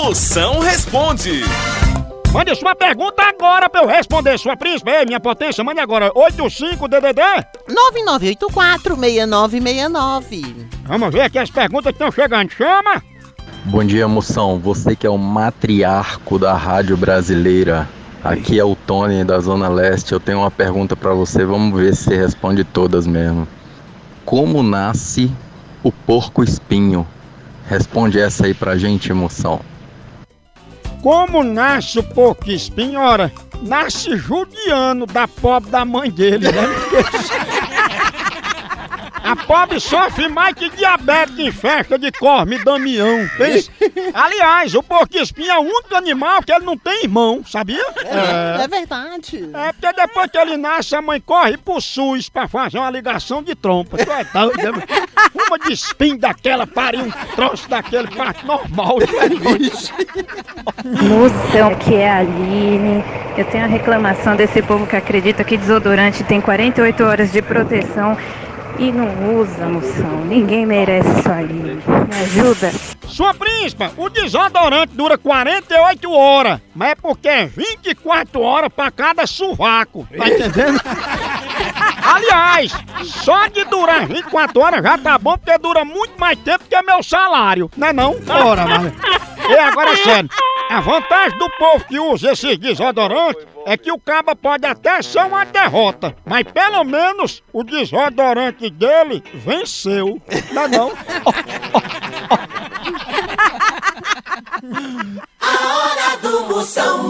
Moção responde. Mande sua pergunta agora pra eu responder, sua príncipe. Ei, minha potência, mande agora. 85DDD? 9984-6969. Vamos ver aqui as perguntas que estão chegando. Chama! Bom dia, moção. Você que é o matriarco da rádio brasileira. Aqui é o Tony da Zona Leste. Eu tenho uma pergunta pra você. Vamos ver se você responde todas mesmo. Como nasce o porco espinho? Responde essa aí pra gente, moção. Como nasce o porco espinho? Ora, nasce judiano da pobre da mãe dele, né? A pobre sofre mais que diabetes em festa de Corme Damião. Pensa. Aliás, o porco espinho é o único animal que ele não tem irmão, sabia? É, é verdade. É porque depois que ele nasce, a mãe corre pro SUS pra fazer uma ligação de trompa. Tu é doido, né? Uma de espinho daquela, pariu um troço daquele, parte normal. É doido. Moção, que é a Aline. Eu tenho a reclamação desse povo que acredita que desodorante tem 48 horas de proteção e não usa, moção. Ninguém merece isso aí. Me ajuda. Sua príncipa, o desodorante dura 48 horas, mas é porque é 24 horas pra cada sovaco. Tá entendendo? Aliás, só de durar 24 horas já tá bom, porque dura muito mais tempo que meu salário, não é não? Ora, mas... E agora, sério, a vantagem do povo que usa esses desodorantes é que o caba pode até ser uma derrota, mas pelo menos o desodorante dele venceu, não é não? A hora do Moção.